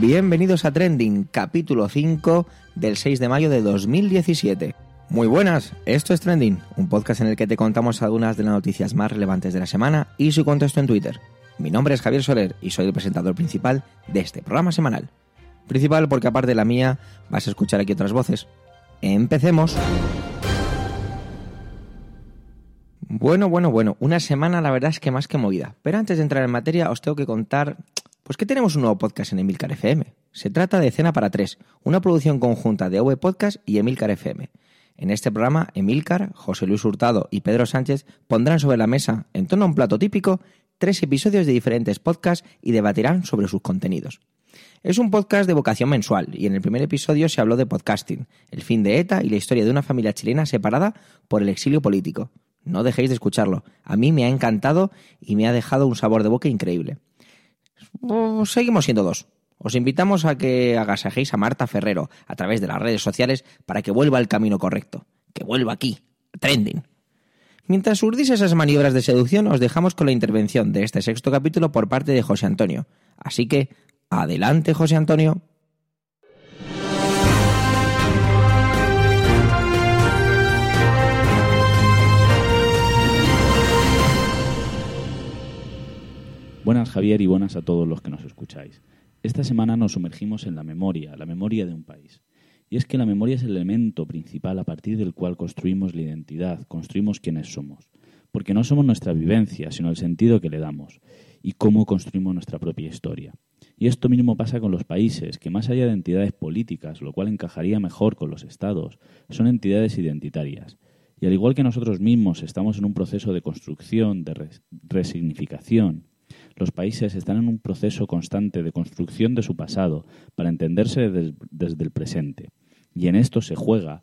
Bienvenidos a Trending, capítulo 5 del 6 de mayo de 2017. Muy buenas, esto es Trending, un podcast en el que te contamos algunas de las noticias más relevantes de la semana y su contexto en Twitter. Mi nombre es Javier Soler y soy el presentador principal de este programa semanal. Principal porque aparte de la mía vas a escuchar aquí otras voces. Empecemos. Bueno, bueno, bueno, una semana la verdad es que más que movida. Pero antes de entrar en materia os tengo que contar pues que tenemos un nuevo podcast en Emilcar FM. Se trata de Cena para Tres, una producción conjunta de V Podcast y Emilcar FM. En este programa, Emilcar, José Luis Hurtado y Pedro Sánchez pondrán sobre la mesa, en torno a un plato típico, tres episodios de diferentes podcasts y debatirán sobre sus contenidos. Es un podcast de vocación mensual y en el primer episodio se habló de podcasting, el fin de ETA y la historia de una familia chilena separada por el exilio político. No dejéis de escucharlo. A mí me ha encantado y me ha dejado un sabor de boca increíble. Pues seguimos siendo dos. Os invitamos a que agasajéis a Marta Ferrero a través de las redes sociales para que vuelva al camino correcto. Que vuelva aquí, trending. Mientras urdís esas maniobras de seducción, os dejamos con la intervención de este sexto capítulo por parte de José Antonio. Así que, adelante, José Antonio. Buenas Javier y buenas a todos los que nos escucháis. Esta semana nos sumergimos en la memoria, la memoria de un país. Y es que la memoria es el elemento principal a partir del cual construimos la identidad, construimos quiénes somos. Porque no somos nuestra vivencia, sino el sentido que le damos y cómo construimos nuestra propia historia. Y esto mismo pasa con los países, que más allá de entidades políticas, lo cual encajaría mejor con los estados, son entidades identitarias. Y al igual que nosotros mismos estamos en un proceso de construcción, de resignificación, los países están en un proceso constante de construcción de su pasado para entenderse desde el presente. Y en esto se juega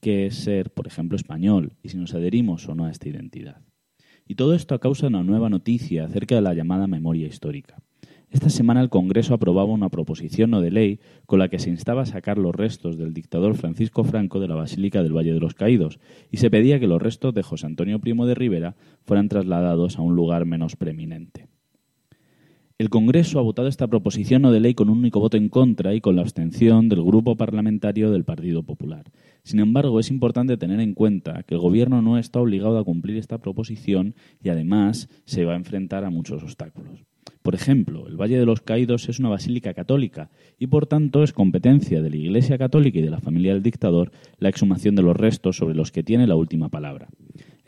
qué es ser, por ejemplo, español y si nos adherimos o no a esta identidad. Y todo esto a causa de una nueva noticia acerca de la llamada memoria histórica. Esta semana el Congreso aprobaba una proposición no de ley con la que se instaba a sacar los restos del dictador Francisco Franco de la Basílica del Valle de los Caídos y se pedía que los restos de José Antonio Primo de Rivera fueran trasladados a un lugar menos preeminente. El Congreso ha votado esta proposición no de ley con un único voto en contra y con la abstención del Grupo Parlamentario del Partido Popular. Sin embargo, es importante tener en cuenta que el Gobierno no está obligado a cumplir esta proposición y además se va a enfrentar a muchos obstáculos. Por ejemplo, el Valle de los Caídos es una basílica católica y por tanto es competencia de la Iglesia Católica y de la familia del dictador la exhumación de los restos sobre los que tiene la última palabra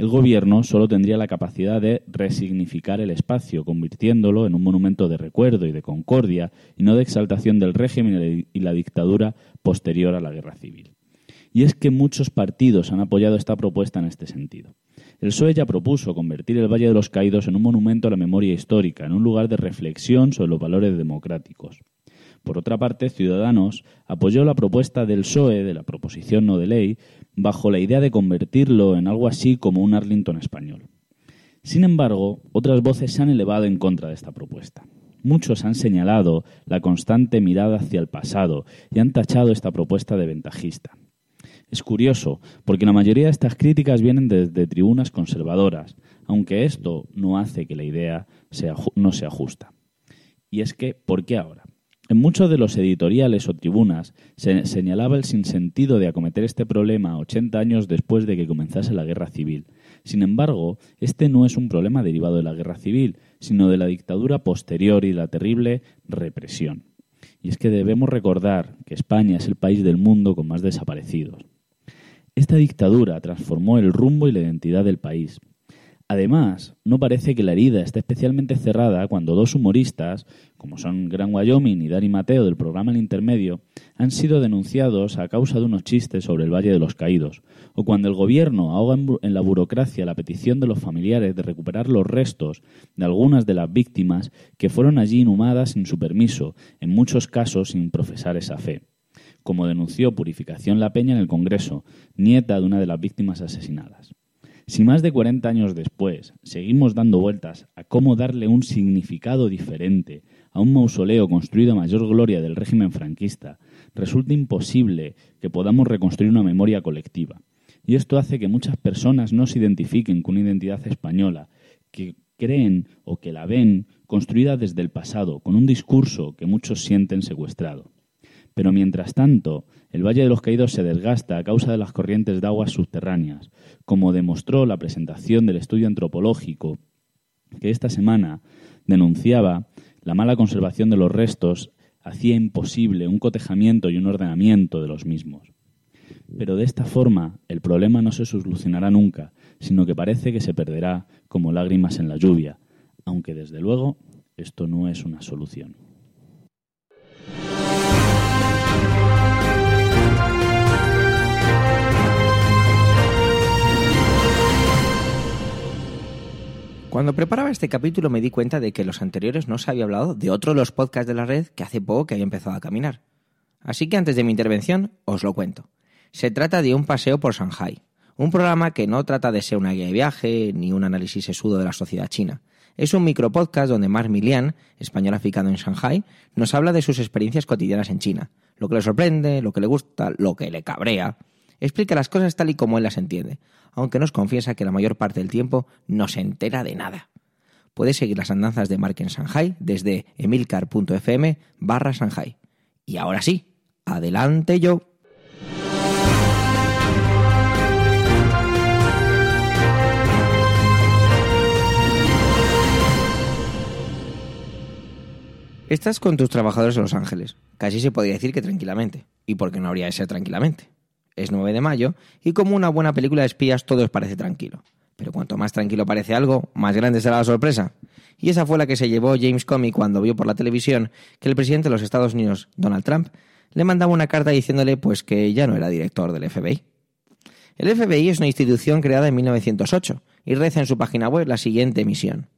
el gobierno solo tendría la capacidad de resignificar el espacio, convirtiéndolo en un monumento de recuerdo y de concordia, y no de exaltación del régimen y la dictadura posterior a la guerra civil. Y es que muchos partidos han apoyado esta propuesta en este sentido. El PSOE ya propuso convertir el Valle de los Caídos en un monumento a la memoria histórica, en un lugar de reflexión sobre los valores democráticos. Por otra parte, Ciudadanos apoyó la propuesta del PSOE, de la proposición no de ley, bajo la idea de convertirlo en algo así como un Arlington español. Sin embargo, otras voces se han elevado en contra de esta propuesta. Muchos han señalado la constante mirada hacia el pasado y han tachado esta propuesta de ventajista. Es curioso, porque la mayoría de estas críticas vienen desde tribunas conservadoras, aunque esto no hace que la idea no sea justa. Y es que, ¿por qué ahora? En muchos de los editoriales o tribunas se señalaba el sinsentido de acometer este problema 80 años después de que comenzase la guerra civil. Sin embargo, este no es un problema derivado de la guerra civil, sino de la dictadura posterior y de la terrible represión. Y es que debemos recordar que España es el país del mundo con más desaparecidos. Esta dictadura transformó el rumbo y la identidad del país, Además, no parece que la herida esté especialmente cerrada cuando dos humoristas, como son Gran Wyoming y Dani Mateo del programa El Intermedio, han sido denunciados a causa de unos chistes sobre el Valle de los Caídos, o cuando el gobierno ahoga en la burocracia la petición de los familiares de recuperar los restos de algunas de las víctimas que fueron allí inhumadas sin su permiso, en muchos casos sin profesar esa fe como denunció Purificación La Peña en el Congreso, nieta de una de las víctimas asesinadas. Si más de 40 años después seguimos dando vueltas a cómo darle un significado diferente a un mausoleo construido a mayor gloria del régimen franquista, resulta imposible que podamos reconstruir una memoria colectiva. Y esto hace que muchas personas no se identifiquen con una identidad española, que, creen o que la ven construida desde el pasado, con un discurso que muchos sienten secuestrado. Pero mientras tanto, el Valle de los Caídos se desgasta a causa de las corrientes de aguas subterráneas, como demostró la presentación del estudio antropológico que esta semana denunciaba la mala conservación de los restos hacía imposible un cotejamiento y un ordenamiento de los mismos. Pero de esta forma el problema no se solucionará nunca, sino que parece que se perderá como lágrimas en la lluvia, aunque desde luego esto no es una solución. Cuando preparaba este capítulo me di cuenta de que los anteriores no se había hablado de otro de los podcasts de la red que hace poco que había empezado a caminar. Así que antes de mi intervención os lo cuento. Se trata de un paseo por Shanghai, un programa que no trata de ser una guía de viaje ni un análisis sesudo de la sociedad china. Es un micropodcast donde Mark Milian, español aficado en Shanghai, nos habla de sus experiencias cotidianas en China, lo que le sorprende, lo que le gusta, lo que le cabrea. Explica las cosas tal y como él las entiende, aunque nos confiesa que la mayor parte del tiempo no se entera de nada. Puedes seguir las andanzas de Mark en Shanghai desde emilcar.fm barra Shanghai. Y ahora sí, adelante yo. Estás con tus trabajadores en Los Ángeles. Casi se podría decir que tranquilamente. ¿Y por qué no habría de ser tranquilamente? Es 9 de mayo y como una buena película de espías todo os parece tranquilo. Pero cuanto más tranquilo parece algo, más grande será la sorpresa. Y esa fue la que se llevó James Comey cuando vio por la televisión que el presidente de los Estados Unidos, Donald Trump, le mandaba una carta diciéndole pues que ya no era director del FBI. El FBI es una institución creada en 1908 y reza en su página web la siguiente misión.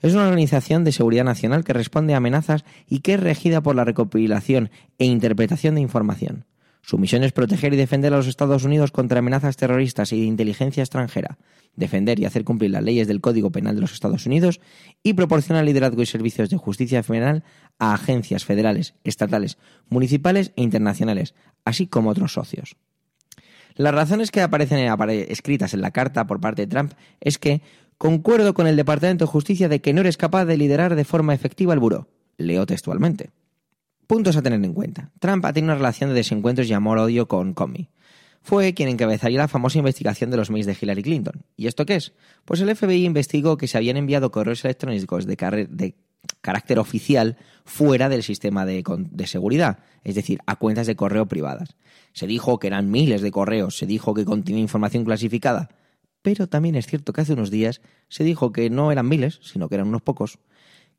Es una organización de seguridad nacional que responde a amenazas y que es regida por la recopilación e interpretación de información. Su misión es proteger y defender a los Estados Unidos contra amenazas terroristas y de inteligencia extranjera, defender y hacer cumplir las leyes del Código Penal de los Estados Unidos y proporcionar liderazgo y servicios de justicia federal a agencias federales, estatales, municipales e internacionales, así como otros socios. Las razones que aparecen escritas en la carta por parte de Trump es que concuerdo con el Departamento de Justicia de que no eres capaz de liderar de forma efectiva el buró. Leo textualmente. Puntos a tener en cuenta. Trump ha tenido una relación de desencuentros y amor-odio con Comey. Fue quien encabezaría la famosa investigación de los mails de Hillary Clinton. ¿Y esto qué es? Pues el FBI investigó que se habían enviado correos electrónicos de, carácter oficial fuera del sistema de, de seguridad, es decir, a cuentas de correo privadas. Se dijo que eran miles de correos, se dijo que contenía información clasificada, pero también es cierto que hace unos días se dijo que no eran miles, sino que eran unos pocos,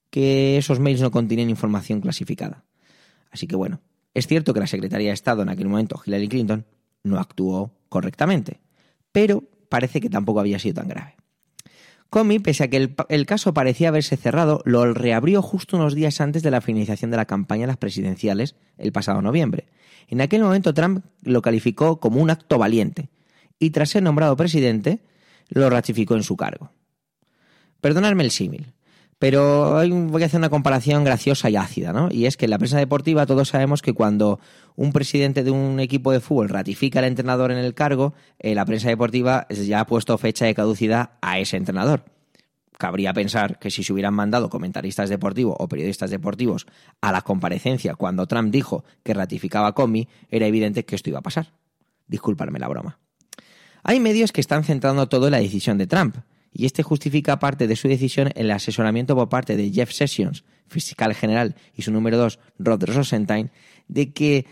que esos mails no contenían información clasificada. Así que bueno, es cierto que la secretaria de Estado en aquel momento, Hillary Clinton, no actuó correctamente, pero parece que tampoco había sido tan grave. Comey, pese a que el, el, caso parecía haberse cerrado, lo reabrió justo unos días antes de la finalización de la campaña de las presidenciales el pasado noviembre. En aquel momento Trump lo calificó como un acto valiente y tras ser nombrado presidente lo ratificó en su cargo. Perdonadme el símil, pero voy a hacer una comparación graciosa y ácida, ¿no? Y es que en la prensa deportiva todos sabemos que cuando un presidente de un equipo de fútbol ratifica al entrenador en el cargo, eh, la prensa deportiva ya ha puesto fecha de caducidad a ese entrenador. Cabría pensar que si se hubieran mandado comentaristas deportivos o periodistas deportivos a la comparecencia cuando Trump dijo que ratificaba Comey, era evidente que esto iba a pasar. Disculparme la broma. Hay medios que están centrando todo en la decisión de Trump, y este justifica parte de su decisión en el asesoramiento por parte de Jeff Sessions, fiscal general, y su número dos, Rod Rosenstein, de que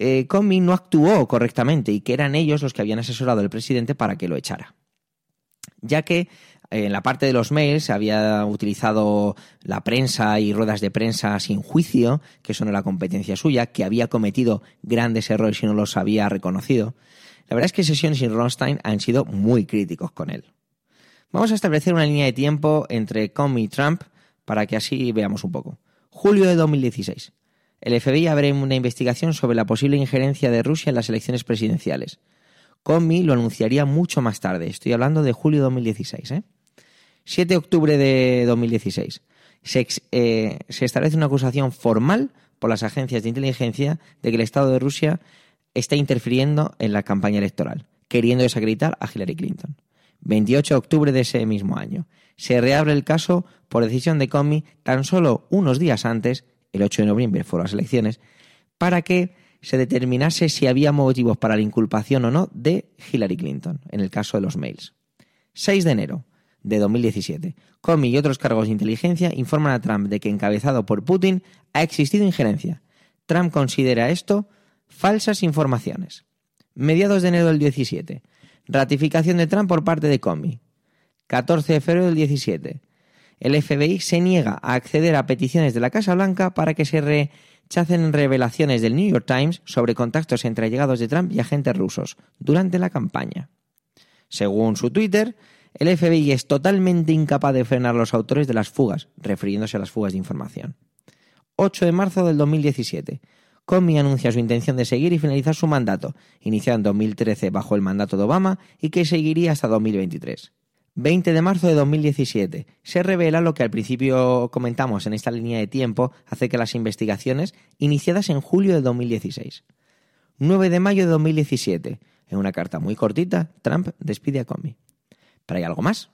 eh, Comey no actuó correctamente y que eran ellos los que habían asesorado al presidente para que lo echara. Ya que eh, en la parte de los mails había utilizado la prensa y ruedas de prensa sin juicio, que eso no era competencia suya, que había cometido grandes errores y no los había reconocido. La verdad es que Sessions y Rosenstein han sido muy críticos con él. Vamos a establecer una línea de tiempo entre Comey y Trump para que así veamos un poco. Julio de 2016. El FBI abre una investigación sobre la posible injerencia de Rusia en las elecciones presidenciales. Comey lo anunciaría mucho más tarde. Estoy hablando de julio de 2016. ¿eh? 7 de octubre de 2016. Se, eh, se establece una acusación formal por las agencias de inteligencia de que el Estado de Rusia está interfiriendo en la campaña electoral, queriendo desacreditar a Hillary Clinton. 28 de octubre de ese mismo año. Se reabre el caso por decisión de Comey tan solo unos días antes, el 8 de noviembre fueron las elecciones, para que se determinase si había motivos para la inculpación o no de Hillary Clinton, en el caso de los mails. 6 de enero de 2017. Comey y otros cargos de inteligencia informan a Trump de que, encabezado por Putin, ha existido injerencia. Trump considera esto falsas informaciones. Mediados de enero del 17. Ratificación de Trump por parte de Comey. 14 de febrero del 17. El FBI se niega a acceder a peticiones de la Casa Blanca para que se rechacen revelaciones del New York Times sobre contactos entre allegados de Trump y agentes rusos durante la campaña. Según su Twitter, el FBI es totalmente incapaz de frenar a los autores de las fugas, refiriéndose a las fugas de información. 8 de marzo del 2017. Comey anuncia su intención de seguir y finalizar su mandato, iniciado en 2013 bajo el mandato de Obama y que seguiría hasta 2023. 20 de marzo de 2017. Se revela lo que al principio comentamos en esta línea de tiempo acerca de las investigaciones iniciadas en julio de 2016. 9 de mayo de 2017. En una carta muy cortita, Trump despide a Comey. Pero hay algo más.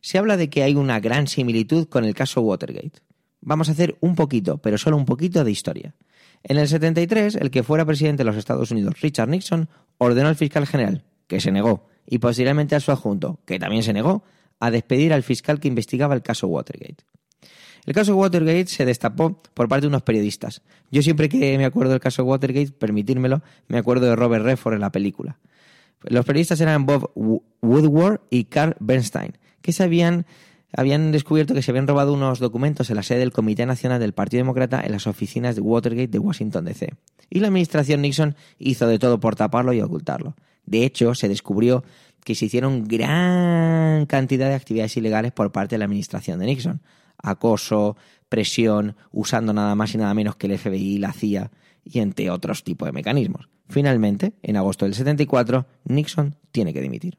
Se habla de que hay una gran similitud con el caso Watergate. Vamos a hacer un poquito, pero solo un poquito de historia. En el 73, el que fuera presidente de los Estados Unidos, Richard Nixon, ordenó al fiscal general, que se negó, y posteriormente a su adjunto, que también se negó, a despedir al fiscal que investigaba el caso Watergate. El caso Watergate se destapó por parte de unos periodistas. Yo siempre que me acuerdo del caso Watergate, permitírmelo, me acuerdo de Robert Redford en la película. Los periodistas eran Bob Woodward y Carl Bernstein, que se habían descubierto que se habían robado unos documentos en la sede del Comité Nacional del Partido Demócrata en las oficinas de Watergate de Washington, D.C. Y la administración Nixon hizo de todo por taparlo y ocultarlo. De hecho, se descubrió que se hicieron gran cantidad de actividades ilegales por parte de la administración de Nixon. Acoso, presión, usando nada más y nada menos que el FBI la CIA, y entre otros tipos de mecanismos. Finalmente, en agosto del 74, Nixon tiene que dimitir.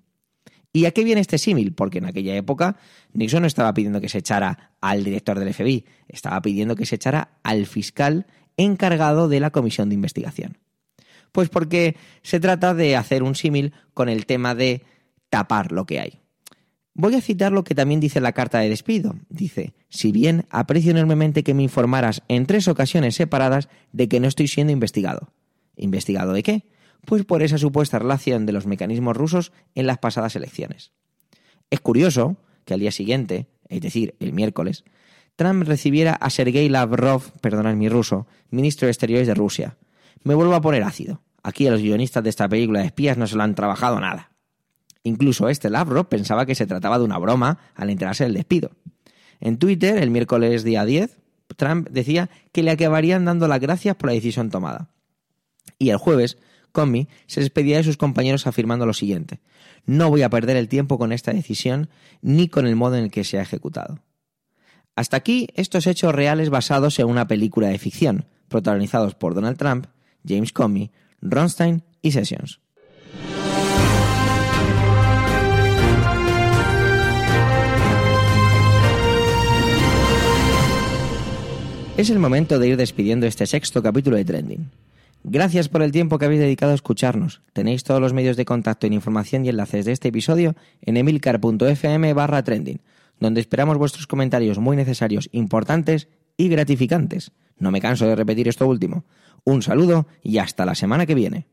¿Y a qué viene este símil? Porque en aquella época Nixon no estaba pidiendo que se echara al director del FBI, estaba pidiendo que se echara al fiscal encargado de la comisión de investigación. Pues porque se trata de hacer un símil con el tema de tapar lo que hay. Voy a citar lo que también dice la carta de despido. Dice, si bien aprecio enormemente que me informaras en tres ocasiones separadas de que no estoy siendo investigado. ¿Investigado de qué? Pues por esa supuesta relación de los mecanismos rusos en las pasadas elecciones. Es curioso que al día siguiente, es decir, el miércoles, Trump recibiera a Sergei Lavrov, perdonad mi ruso, ministro de Exteriores de Rusia. Me vuelvo a poner ácido. Aquí a los guionistas de esta película de espías no se lo han trabajado nada. Incluso este Lavrov pensaba que se trataba de una broma al enterarse del despido. En Twitter, el miércoles día 10, Trump decía que le acabarían dando las gracias por la decisión tomada. Y el jueves, Comey se despedía de sus compañeros afirmando lo siguiente: No voy a perder el tiempo con esta decisión ni con el modo en el que se ha ejecutado. Hasta aquí estos hechos reales basados en una película de ficción, protagonizados por Donald Trump, James Comey, Ronstein y Sessions. Es el momento de ir despidiendo este sexto capítulo de Trending. Gracias por el tiempo que habéis dedicado a escucharnos. Tenéis todos los medios de contacto en información y enlaces de este episodio en emilcar.fm barra trending, donde esperamos vuestros comentarios muy necesarios, importantes y gratificantes. No me canso de repetir esto último. Un saludo y hasta la semana que viene.